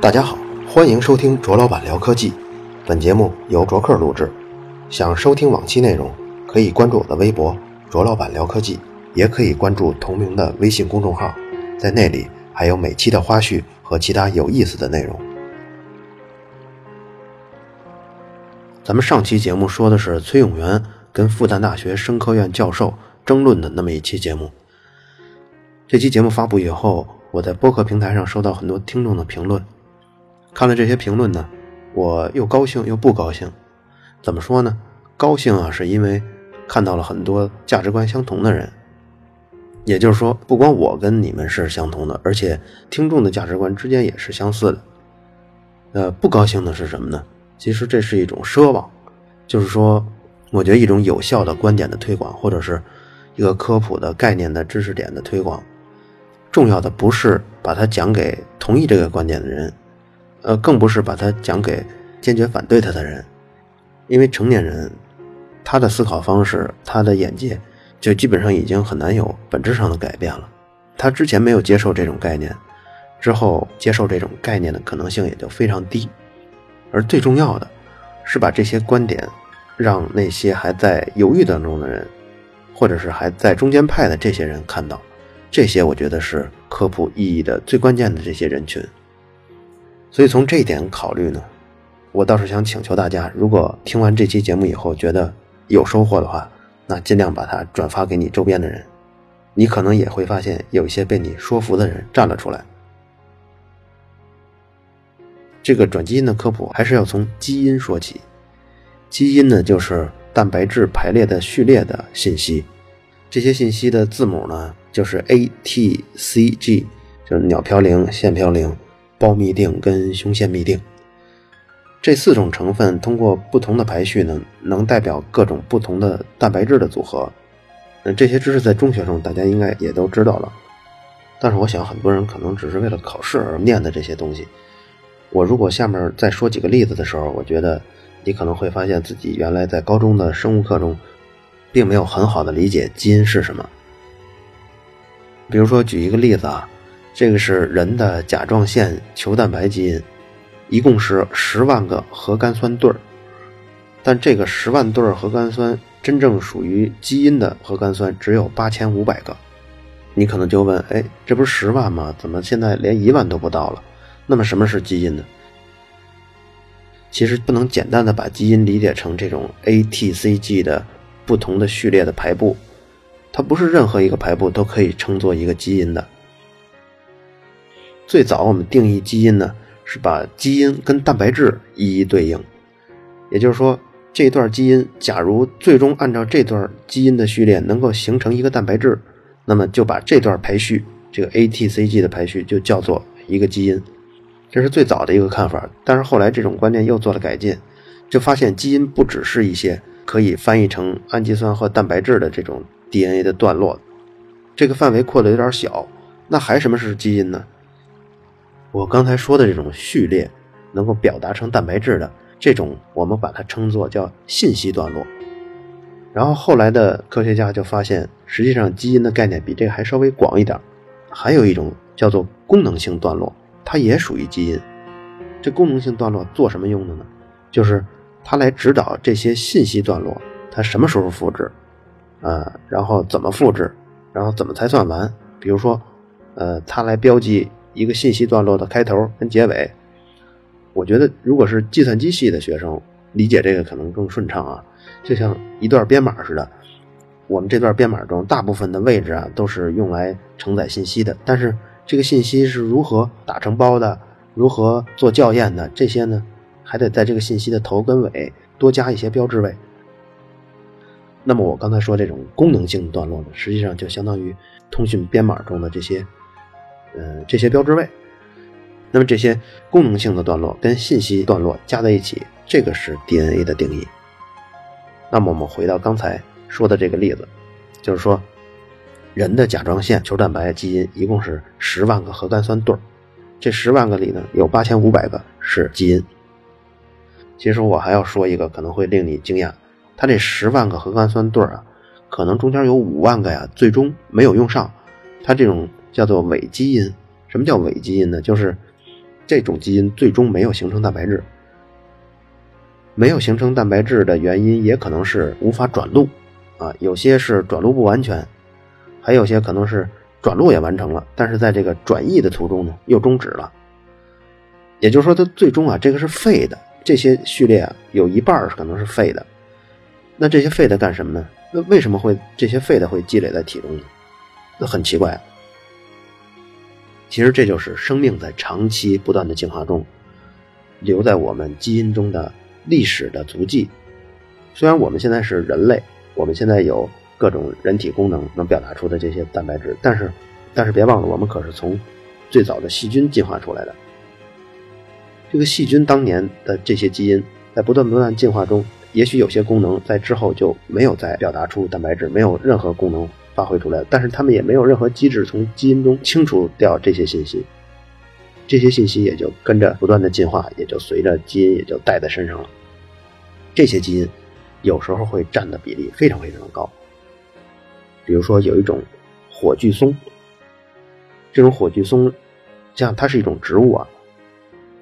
大家好，欢迎收听卓老板聊科技。本节目由卓克录制。想收听往期内容，可以关注我的微博“卓老板聊科技”，也可以关注同名的微信公众号，在那里还有每期的花絮和其他有意思的内容。咱们上期节目说的是崔永元跟复旦大学生科院教授争论的那么一期节目。这期节目发布以后，我在播客平台上收到很多听众的评论。看了这些评论呢，我又高兴又不高兴。怎么说呢？高兴啊，是因为看到了很多价值观相同的人。也就是说，不光我跟你们是相同的，而且听众的价值观之间也是相似的。呃，不高兴的是什么呢？其实这是一种奢望，就是说，我觉得一种有效的观点的推广，或者是一个科普的概念的知识点的推广，重要的不是把它讲给同意这个观点的人。呃，更不是把它讲给坚决反对他的人，因为成年人他的思考方式、他的眼界就基本上已经很难有本质上的改变了。他之前没有接受这种概念，之后接受这种概念的可能性也就非常低。而最重要的是把这些观点让那些还在犹豫当中的人，或者是还在中间派的这些人看到，这些我觉得是科普意义的最关键的这些人群。所以从这一点考虑呢，我倒是想请求大家，如果听完这期节目以后觉得有收获的话，那尽量把它转发给你周边的人，你可能也会发现有一些被你说服的人站了出来。这个转基因的科普还是要从基因说起，基因呢就是蛋白质排列的序列的信息，这些信息的字母呢就是 A、T、C、G，就是鸟嘌呤、腺嘌呤。胞嘧啶跟胸腺嘧啶这四种成分通过不同的排序呢，能代表各种不同的蛋白质的组合。那这些知识在中学中大家应该也都知道了，但是我想很多人可能只是为了考试而念的这些东西。我如果下面再说几个例子的时候，我觉得你可能会发现自己原来在高中的生物课中，并没有很好的理解基因是什么。比如说举一个例子啊。这个是人的甲状腺球蛋白基因，一共是十万个核苷酸对儿，但这个十万对儿核苷酸真正属于基因的核苷酸只有八千五百个。你可能就问：哎，这不是十万吗？怎么现在连一万都不到了？那么什么是基因呢？其实不能简单的把基因理解成这种 A、T、C、G 的不同的序列的排布，它不是任何一个排布都可以称作一个基因的。最早我们定义基因呢，是把基因跟蛋白质一一对应，也就是说，这段基因假如最终按照这段基因的序列能够形成一个蛋白质，那么就把这段排序，这个 ATCG 的排序就叫做一个基因，这是最早的一个看法。但是后来这种观念又做了改进，就发现基因不只是一些可以翻译成氨基酸和蛋白质的这种 DNA 的段落，这个范围扩的有点小。那还什么是基因呢？我刚才说的这种序列，能够表达成蛋白质的这种，我们把它称作叫信息段落。然后后来的科学家就发现，实际上基因的概念比这个还稍微广一点，还有一种叫做功能性段落，它也属于基因。这功能性段落做什么用的呢？就是它来指导这些信息段落，它什么时候复制，呃，然后怎么复制，然后怎么才算完？比如说，呃，它来标记。一个信息段落的开头跟结尾，我觉得如果是计算机系的学生理解这个可能更顺畅啊，就像一段编码似的。我们这段编码中大部分的位置啊都是用来承载信息的，但是这个信息是如何打成包的，如何做校验的，这些呢还得在这个信息的头跟尾多加一些标志位。那么我刚才说这种功能性段落呢，实际上就相当于通讯编码中的这些。嗯，这些标志位，那么这些功能性的段落跟信息段落加在一起，这个是 DNA 的定义。那么我们回到刚才说的这个例子，就是说，人的甲状腺球蛋白基因一共是十万个核苷酸对儿，这十万个里呢，有八千五百个是基因。其实我还要说一个可能会令你惊讶，它这十万个核苷酸对儿啊，可能中间有五万个呀，最终没有用上。它这种叫做伪基因。什么叫伪基因呢？就是这种基因最终没有形成蛋白质。没有形成蛋白质的原因，也可能是无法转录，啊，有些是转录不完全，还有些可能是转录也完成了，但是在这个转译的途中呢，又终止了。也就是说，它最终啊，这个是废的，这些序列啊，有一半可能是废的。那这些废的干什么呢？那为什么会这些废的会积累在体中呢？那很奇怪啊。其实这就是生命在长期不断的进化中，留在我们基因中的。历史的足迹。虽然我们现在是人类，我们现在有各种人体功能能表达出的这些蛋白质，但是，但是别忘了，我们可是从最早的细菌进化出来的。这个细菌当年的这些基因，在不断不断进化中，也许有些功能在之后就没有再表达出蛋白质，没有任何功能发挥出来，但是它们也没有任何机制从基因中清除掉这些信息。这些信息也就跟着不断的进化，也就随着基因也就带在身上了。这些基因有时候会占的比例非常非常的高。比如说有一种火炬松，这种火炬松，像它是一种植物啊。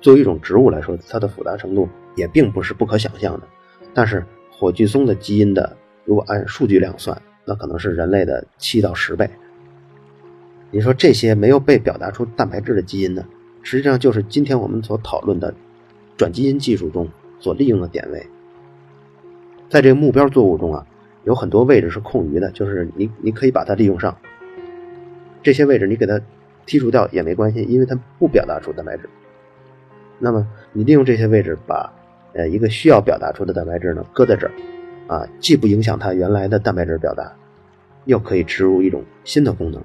作为一种植物来说，它的复杂程度也并不是不可想象的。但是火炬松的基因的，如果按数据量算，那可能是人类的七到十倍。你说这些没有被表达出蛋白质的基因呢？实际上就是今天我们所讨论的转基因技术中所利用的点位，在这个目标作物中啊，有很多位置是空余的，就是你你可以把它利用上。这些位置你给它剔除掉也没关系，因为它不表达出蛋白质。那么你利用这些位置，把呃一个需要表达出的蛋白质呢搁在这儿，啊，既不影响它原来的蛋白质表达，又可以植入一种新的功能。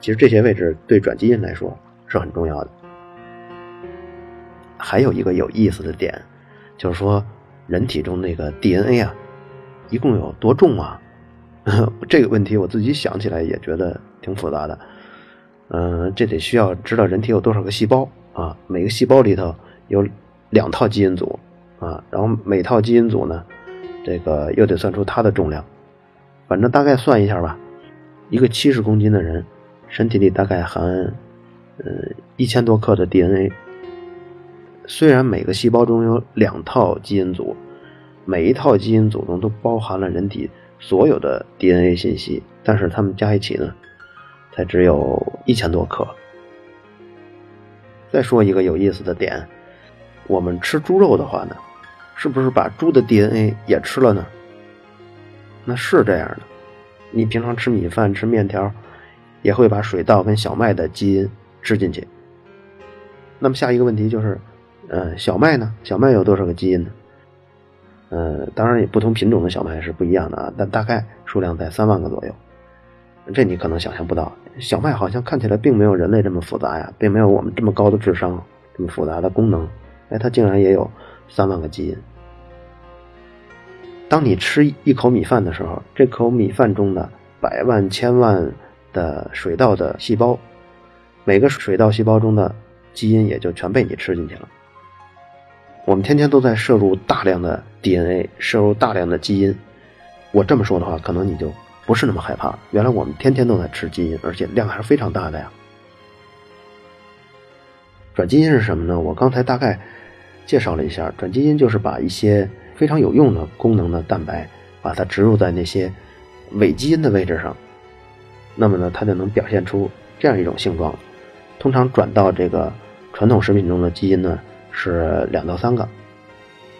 其实这些位置对转基因来说是很重要的。还有一个有意思的点，就是说人体中那个 DNA 啊，一共有多重啊？这个问题我自己想起来也觉得挺复杂的。嗯，这得需要知道人体有多少个细胞啊？每个细胞里头有两套基因组啊，然后每套基因组呢，这个又得算出它的重量。反正大概算一下吧，一个七十公斤的人身体里大概含嗯一千多克的 DNA。虽然每个细胞中有两套基因组，每一套基因组中都包含了人体所有的 DNA 信息，但是它们加一起呢，才只有一千多克。再说一个有意思的点，我们吃猪肉的话呢，是不是把猪的 DNA 也吃了呢？那是这样的，你平常吃米饭、吃面条，也会把水稻跟小麦的基因吃进去。那么下一个问题就是。呃，小麦呢？小麦有多少个基因呢？呃，当然，不同品种的小麦是不一样的啊，但大概数量在三万个左右。这你可能想象不到，小麦好像看起来并没有人类这么复杂呀，并没有我们这么高的智商，这么复杂的功能。哎，它竟然也有三万个基因。当你吃一口米饭的时候，这口米饭中的百万、千万的水稻的细胞，每个水稻细胞中的基因也就全被你吃进去了。我们天天都在摄入大量的 DNA，摄入大量的基因。我这么说的话，可能你就不是那么害怕。原来我们天天都在吃基因，而且量还是非常大的呀。转基因是什么呢？我刚才大概介绍了一下，转基因就是把一些非常有用的功能的蛋白，把它植入在那些伪基因的位置上，那么呢，它就能表现出这样一种性状。通常转到这个传统食品中的基因呢。是两到三个，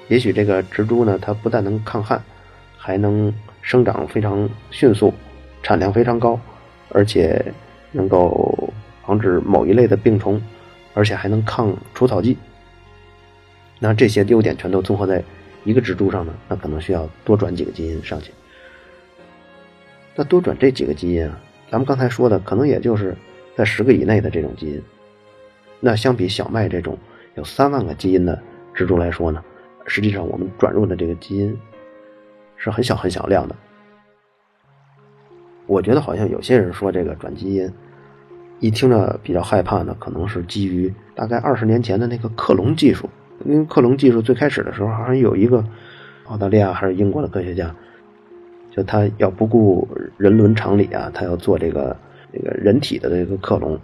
也许这个植株呢，它不但能抗旱，还能生长非常迅速，产量非常高，而且能够防止某一类的病虫，而且还能抗除草剂。那这些优点全都综合在一个植株上呢，那可能需要多转几个基因上去。那多转这几个基因啊，咱们刚才说的可能也就是在十个以内的这种基因，那相比小麦这种。有三万个基因的植株来说呢，实际上我们转入的这个基因是很小很小量的。我觉得好像有些人说这个转基因，一听着比较害怕呢，可能是基于大概二十年前的那个克隆技术。因为克隆技术最开始的时候，好像有一个澳大利亚还是英国的科学家，就他要不顾人伦常理啊，他要做这个这个人体的这个克隆。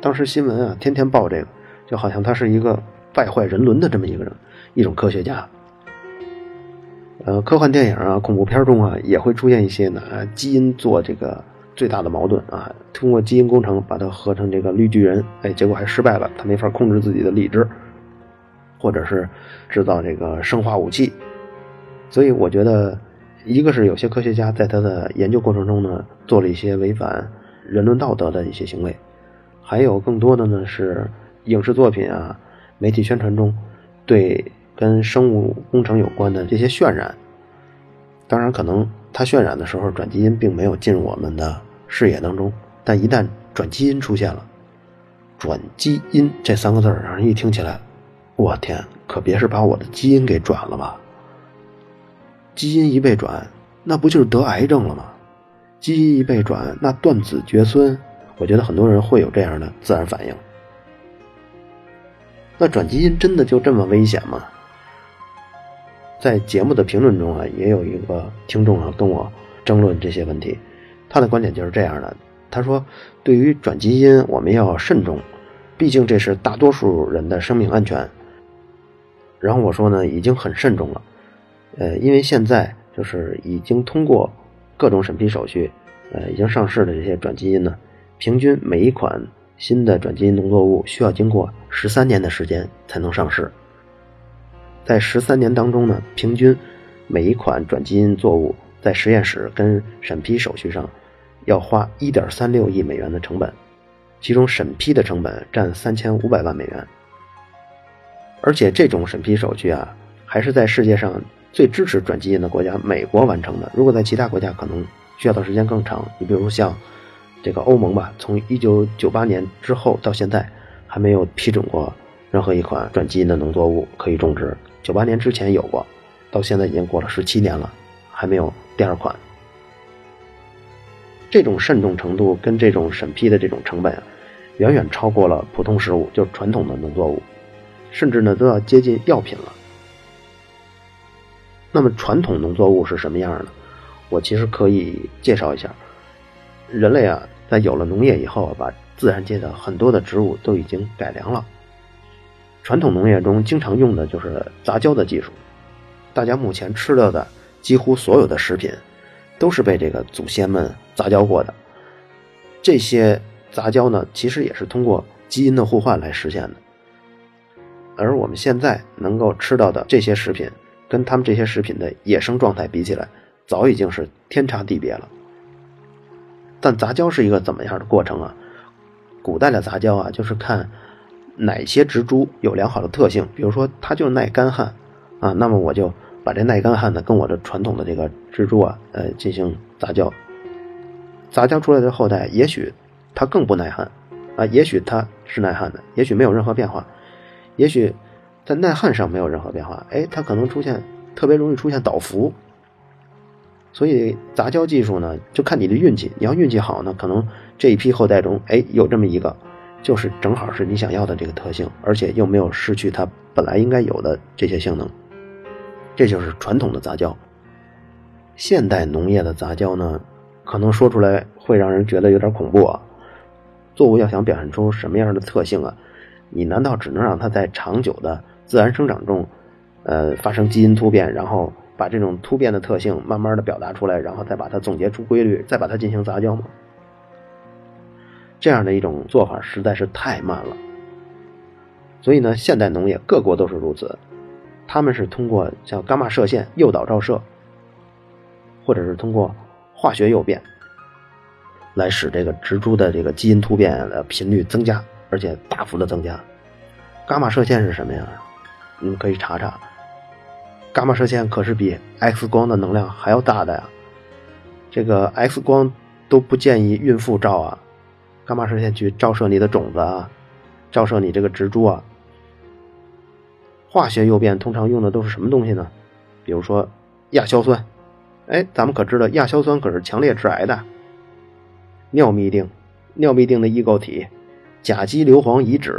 当时新闻啊，天天报这个，就好像他是一个败坏人伦的这么一个人，一种科学家。呃，科幻电影啊，恐怖片中啊，也会出现一些拿基因做这个最大的矛盾啊，通过基因工程把它合成这个绿巨人，哎，结果还失败了，他没法控制自己的理智，或者是制造这个生化武器。所以我觉得，一个是有些科学家在他的研究过程中呢，做了一些违反人伦道德的一些行为，还有更多的呢是影视作品啊、媒体宣传中对。跟生物工程有关的这些渲染，当然可能它渲染的时候转基因并没有进入我们的视野当中，但一旦转基因出现了，转基因这三个字儿让人一听起来，我天，可别是把我的基因给转了吧？基因一被转，那不就是得癌症了吗？基因一被转，那断子绝孙，我觉得很多人会有这样的自然反应。那转基因真的就这么危险吗？在节目的评论中啊，也有一个听众啊跟我争论这些问题，他的观点就是这样的。他说，对于转基因，我们要慎重，毕竟这是大多数人的生命安全。然后我说呢，已经很慎重了，呃，因为现在就是已经通过各种审批手续，呃，已经上市的这些转基因呢，平均每一款新的转基因农作物需要经过十三年的时间才能上市。在十三年当中呢，平均每一款转基因作物在实验室跟审批手续上要花一点三六亿美元的成本，其中审批的成本占三千五百万美元。而且这种审批手续啊，还是在世界上最支持转基因的国家美国完成的。如果在其他国家，可能需要的时间更长。你比如像这个欧盟吧，从一九九八年之后到现在，还没有批准过任何一款转基因的农作物可以种植。九八年之前有过，到现在已经过了十七年了，还没有第二款。这种慎重程度跟这种审批的这种成本啊，远远超过了普通食物，就是传统的农作物，甚至呢都要接近药品了。那么传统农作物是什么样的？我其实可以介绍一下。人类啊，在有了农业以后，把自然界的很多的植物都已经改良了。传统农业中经常用的就是杂交的技术，大家目前吃到的几乎所有的食品，都是被这个祖先们杂交过的。这些杂交呢，其实也是通过基因的互换来实现的。而我们现在能够吃到的这些食品，跟他们这些食品的野生状态比起来，早已经是天差地别了。但杂交是一个怎么样的过程啊？古代的杂交啊，就是看。哪些植株有良好的特性？比如说，它就耐干旱，啊，那么我就把这耐干旱的跟我的传统的这个植株啊，呃，进行杂交。杂交出来的后代，也许它更不耐旱，啊，也许它是耐旱的，也许没有任何变化，也许在耐旱上没有任何变化，哎，它可能出现特别容易出现倒伏。所以杂交技术呢，就看你的运气，你要运气好呢，可能这一批后代中，哎，有这么一个。就是正好是你想要的这个特性，而且又没有失去它本来应该有的这些性能，这就是传统的杂交。现代农业的杂交呢，可能说出来会让人觉得有点恐怖啊。作物要想表现出什么样的特性啊，你难道只能让它在长久的自然生长中，呃，发生基因突变，然后把这种突变的特性慢慢的表达出来，然后再把它总结出规律，再把它进行杂交吗？这样的一种做法实在是太慢了，所以呢，现代农业各国都是如此，他们是通过像伽马射线诱导照射，或者是通过化学诱变，来使这个植株的这个基因突变的频率增加，而且大幅的增加。伽马射线是什么呀？你们可以查查，伽马射线可是比 X 光的能量还要大的呀。这个 X 光都不建议孕妇照啊。伽马射线去照射你的种子啊，照射你这个植株啊。化学诱变通常用的都是什么东西呢？比如说亚硝酸，哎，咱们可知道亚硝酸可是强烈致癌的。尿嘧啶，尿嘧啶的异构体，甲基硫磺乙酯，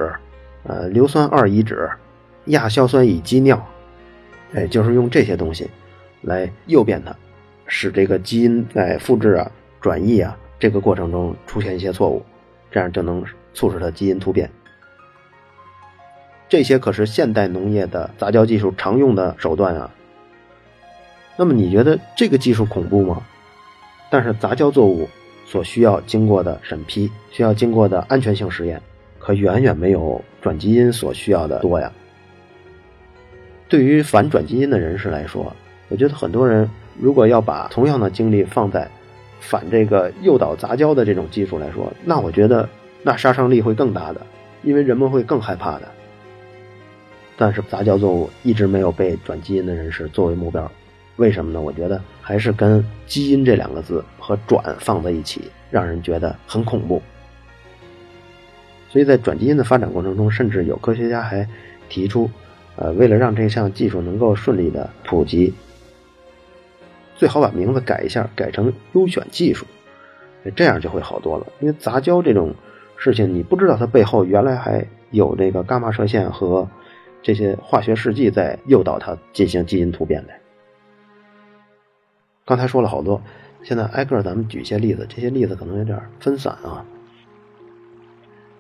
呃，硫酸二乙酯，亚硝酸乙基尿，哎，就是用这些东西来诱变它，使这个基因在复制啊、转译啊。这个过程中出现一些错误，这样就能促使它基因突变。这些可是现代农业的杂交技术常用的手段啊。那么你觉得这个技术恐怖吗？但是杂交作物所需要经过的审批、需要经过的安全性实验，可远远没有转基因所需要的多呀。对于反转基因的人士来说，我觉得很多人如果要把同样的精力放在反这个诱导杂交的这种技术来说，那我觉得那杀伤力会更大的，因为人们会更害怕的。但是杂交作物一直没有被转基因的人士作为目标，为什么呢？我觉得还是跟“基因”这两个字和“转”放在一起，让人觉得很恐怖。所以在转基因的发展过程中，甚至有科学家还提出，呃，为了让这项技术能够顺利的普及，最好把名字改一下，改成“优选技术”，这样就会好多了。因为杂交这种事情，你不知道它背后原来还有这个伽马射线和。这些化学试剂在诱导它进行基因突变的。刚才说了好多，现在挨个咱们举一些例子，这些例子可能有点分散啊。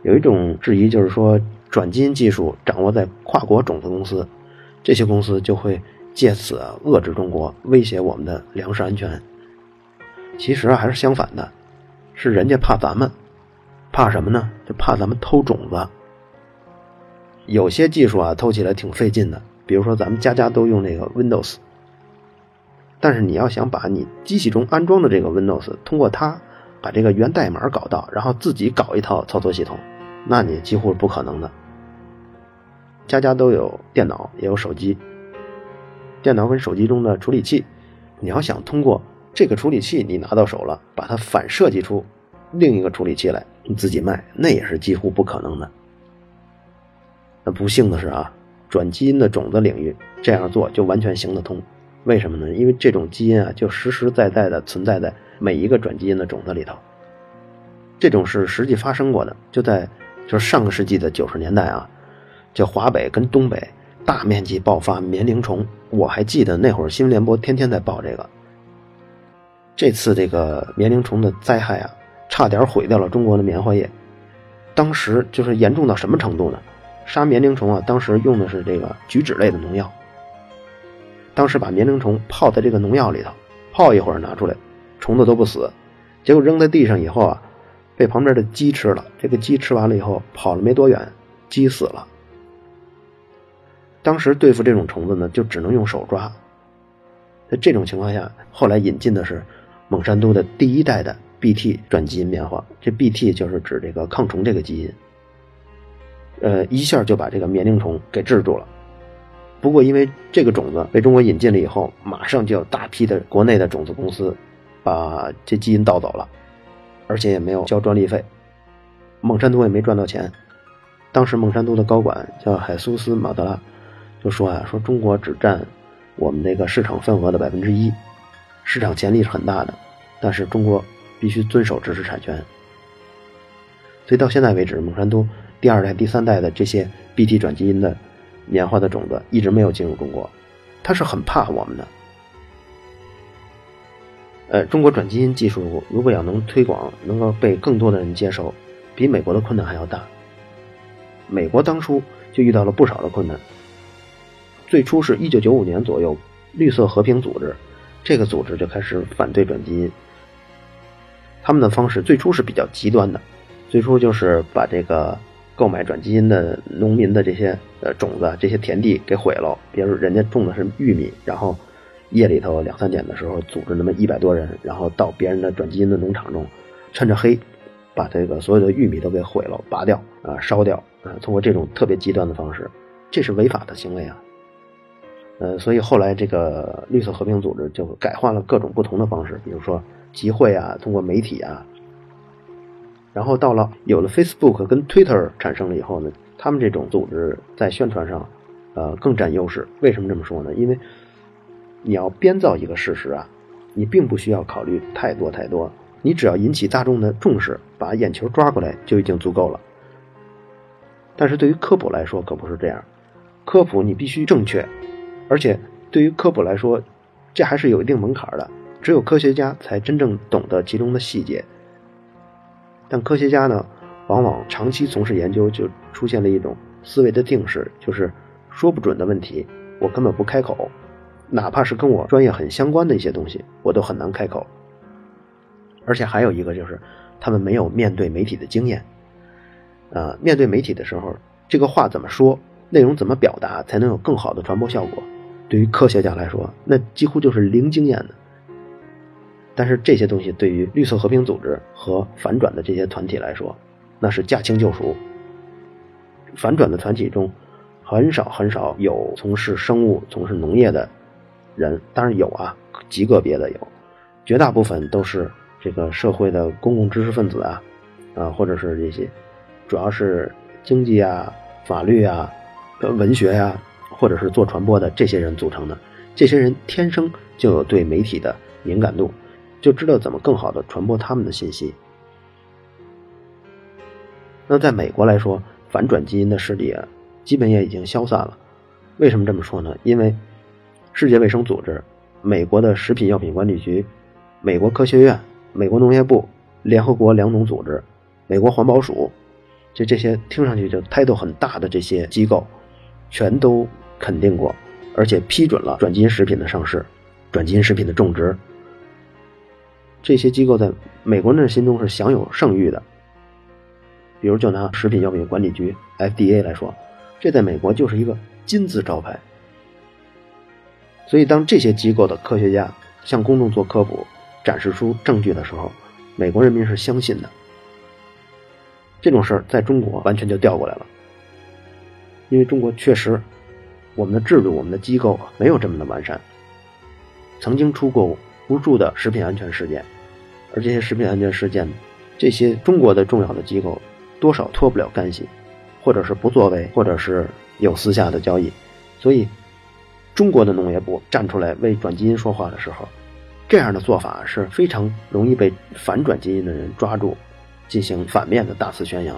有一种质疑就是说，转基因技术掌握在跨国种子公司，这些公司就会借此遏制中国，威胁我们的粮食安全。其实啊，还是相反的，是人家怕咱们，怕什么呢？就怕咱们偷种子。有些技术啊，偷起来挺费劲的。比如说，咱们家家都用那个 Windows，但是你要想把你机器中安装的这个 Windows 通过它把这个源代码搞到，然后自己搞一套操作系统，那你几乎是不可能的。家家都有电脑，也有手机，电脑跟手机中的处理器，你要想通过这个处理器你拿到手了，把它反设计出另一个处理器来，你自己卖，那也是几乎不可能的。那不幸的是啊，转基因的种子领域这样做就完全行得通，为什么呢？因为这种基因啊，就实实在在的存在在每一个转基因的种子里头。这种是实际发生过的，就在就是上个世纪的九十年代啊，就华北跟东北大面积爆发棉铃虫，我还记得那会儿新闻联播天天在报这个。这次这个棉铃虫的灾害啊，差点毁掉了中国的棉花业，当时就是严重到什么程度呢？杀棉铃虫啊，当时用的是这个菊酯类的农药。当时把棉铃虫泡在这个农药里头，泡一会儿拿出来，虫子都不死。结果扔在地上以后啊，被旁边的鸡吃了。这个鸡吃完了以后，跑了没多远，鸡死了。当时对付这种虫子呢，就只能用手抓。在这种情况下，后来引进的是蒙山都的第一代的 BT 转基因棉花。这 BT 就是指这个抗虫这个基因。呃，一下就把这个棉铃虫给治住了。不过，因为这个种子被中国引进了以后，马上就有大批的国内的种子公司把这基因盗走了，而且也没有交专利费，孟山都也没赚到钱。当时孟山都的高管叫海苏斯马德拉，就说啊，说中国只占我们那个市场份额的百分之一，市场潜力是很大的，但是中国必须遵守知识产权。所以到现在为止，孟山都。第二代、第三代的这些 BT 转基因的棉花的种子一直没有进入中国，他是很怕我们的。呃，中国转基因技术如果要能推广，能够被更多的人接受，比美国的困难还要大。美国当初就遇到了不少的困难。最初是一九九五年左右，绿色和平组织这个组织就开始反对转基因，他们的方式最初是比较极端的，最初就是把这个。购买转基因的农民的这些呃种子，这些田地给毁了。比如人家种的是玉米，然后夜里头两三点的时候，组织那么一百多人，然后到别人的转基因的农场中，趁着黑，把这个所有的玉米都给毁了，拔掉啊，烧掉啊，通过这种特别极端的方式，这是违法的行为啊。呃，所以后来这个绿色和平组织就改换了各种不同的方式，比如说集会啊，通过媒体啊。然后到了有了 Facebook 跟 Twitter 产生了以后呢，他们这种组织在宣传上，呃，更占优势。为什么这么说呢？因为你要编造一个事实啊，你并不需要考虑太多太多，你只要引起大众的重视，把眼球抓过来就已经足够了。但是对于科普来说可不是这样，科普你必须正确，而且对于科普来说，这还是有一定门槛的，只有科学家才真正懂得其中的细节。但科学家呢，往往长期从事研究，就出现了一种思维的定式，就是说不准的问题，我根本不开口，哪怕是跟我专业很相关的一些东西，我都很难开口。而且还有一个就是，他们没有面对媒体的经验。呃，面对媒体的时候，这个话怎么说，内容怎么表达，才能有更好的传播效果？对于科学家来说，那几乎就是零经验的。但是这些东西对于绿色和平组织和反转的这些团体来说，那是驾轻就熟。反转的团体中，很少很少有从事生物、从事农业的人，当然有啊，极个别的有，绝大部分都是。这个社会的公共知识分子啊，啊，或者是这些，主要是经济啊、法律啊、文学呀，或者是做传播的这些人组成的。这些人天生就有对媒体的敏感度，就知道怎么更好的传播他们的信息。那在美国来说，反转基因的势力啊，基本也已经消散了。为什么这么说呢？因为世界卫生组织、美国的食品药品管理局、美国科学院。美国农业部、联合国粮农组织、美国环保署，就这些听上去就态度很大的这些机构，全都肯定过，而且批准了转基因食品的上市、转基因食品的种植。这些机构在美国人的心中是享有盛誉的。比如，就拿食品药品管理局 （FDA） 来说，这在美国就是一个金字招牌。所以，当这些机构的科学家向公众做科普，展示出证据的时候，美国人民是相信的。这种事儿在中国完全就调过来了，因为中国确实，我们的制度、我们的机构没有这么的完善，曾经出过无数的食品安全事件，而这些食品安全事件，这些中国的重要的机构多少脱不了干系，或者是不作为，或者是有私下的交易，所以中国的农业部站出来为转基因说话的时候。这样的做法是非常容易被反转基因的人抓住，进行反面的大肆宣扬，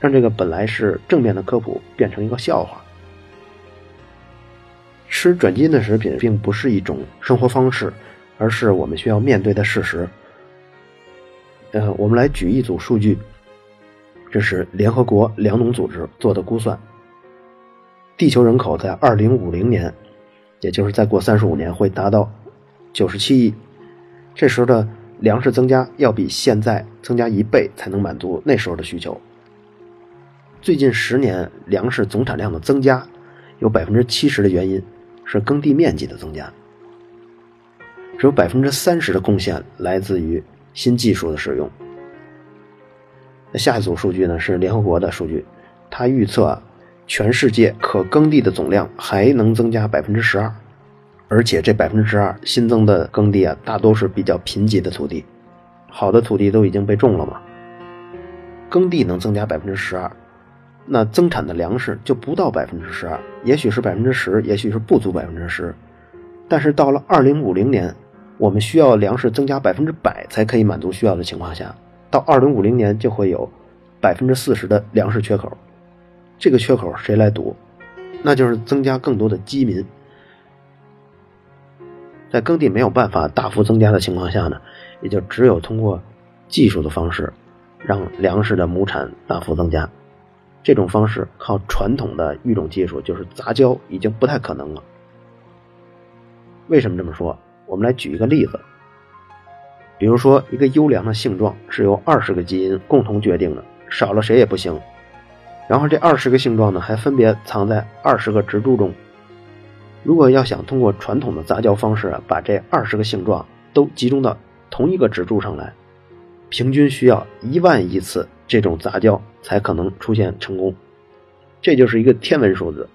让这个本来是正面的科普变成一个笑话。吃转基因的食品并不是一种生活方式，而是我们需要面对的事实。呃，我们来举一组数据，这是联合国粮农组织做的估算：地球人口在二零五零年，也就是再过三十五年会达到。九十七亿，这时候的粮食增加要比现在增加一倍才能满足那时候的需求。最近十年粮食总产量的增加，有百分之七十的原因是耕地面积的增加，只有百分之三十的贡献来自于新技术的使用。那下一组数据呢？是联合国的数据，它预测全世界可耕地的总量还能增加百分之十二。而且这百分之十二新增的耕地啊，大多是比较贫瘠的土地，好的土地都已经被种了嘛。耕地能增加百分之十二，那增产的粮食就不到百分之十二，也许是百分之十，也许是不足百分之十。但是到了二零五零年，我们需要粮食增加百分之百才可以满足需要的情况下，到二零五零年就会有百分之四十的粮食缺口。这个缺口谁来堵？那就是增加更多的饥民。在耕地没有办法大幅增加的情况下呢，也就只有通过技术的方式，让粮食的亩产大幅增加。这种方式靠传统的育种技术，就是杂交，已经不太可能了。为什么这么说？我们来举一个例子。比如说，一个优良的性状是由二十个基因共同决定的，少了谁也不行。然后这二十个性状呢，还分别藏在二十个植株中。如果要想通过传统的杂交方式把这二十个性状都集中到同一个植株上来，平均需要一万亿次这种杂交才可能出现成功，这就是一个天文数字。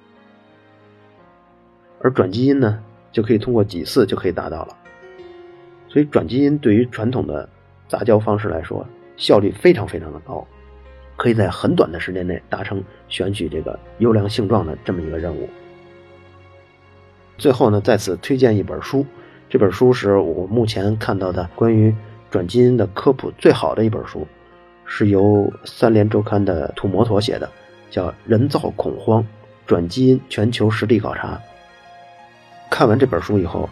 而转基因呢，就可以通过几次就可以达到了。所以转基因对于传统的杂交方式来说，效率非常非常的高，可以在很短的时间内达成选取这个优良性状的这么一个任务。最后呢，在此推荐一本书，这本书是我目前看到的关于转基因的科普最好的一本书，是由三联周刊的土摩托写的，叫《人造恐慌：转基因全球实地考察》。看完这本书以后，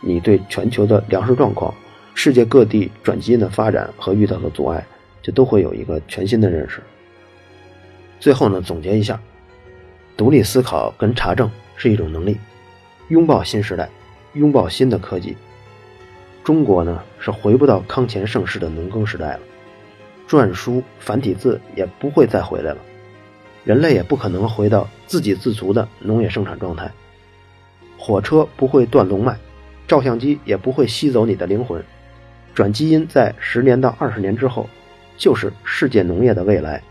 你对全球的粮食状况、世界各地转基因的发展和遇到的阻碍，就都会有一个全新的认识。最后呢，总结一下，独立思考跟查证是一种能力，拥抱新时代，拥抱新的科技。中国呢是回不到康乾盛世的农耕时代了，篆书繁体字也不会再回来了，人类也不可能回到自给自足的农业生产状态。火车不会断龙脉，照相机也不会吸走你的灵魂。转基因在十年到二十年之后，就是世界农业的未来。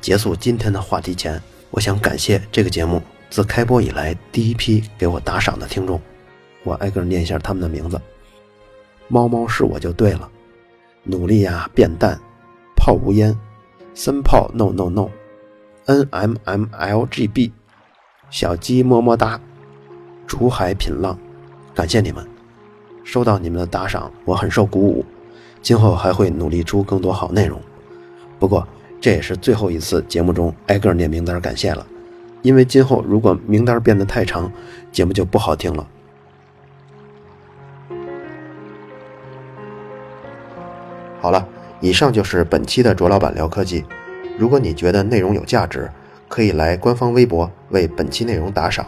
结束今天的话题前，我想感谢这个节目自开播以来第一批给我打赏的听众，我挨个念一下他们的名字：猫猫是我就对了，努力呀变淡，泡无烟，森炮 no no no。N M M L G B，小鸡么么哒，竹海品浪，感谢你们，收到你们的打赏，我很受鼓舞，今后还会努力出更多好内容。不过这也是最后一次节目中挨个念名单感谢了，因为今后如果名单变得太长，节目就不好听了。好了，以上就是本期的卓老板聊科技。如果你觉得内容有价值，可以来官方微博为本期内容打赏。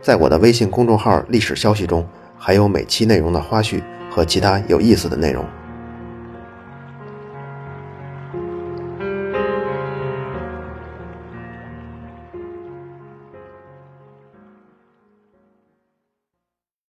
在我的微信公众号历史消息中，还有每期内容的花絮和其他有意思的内容。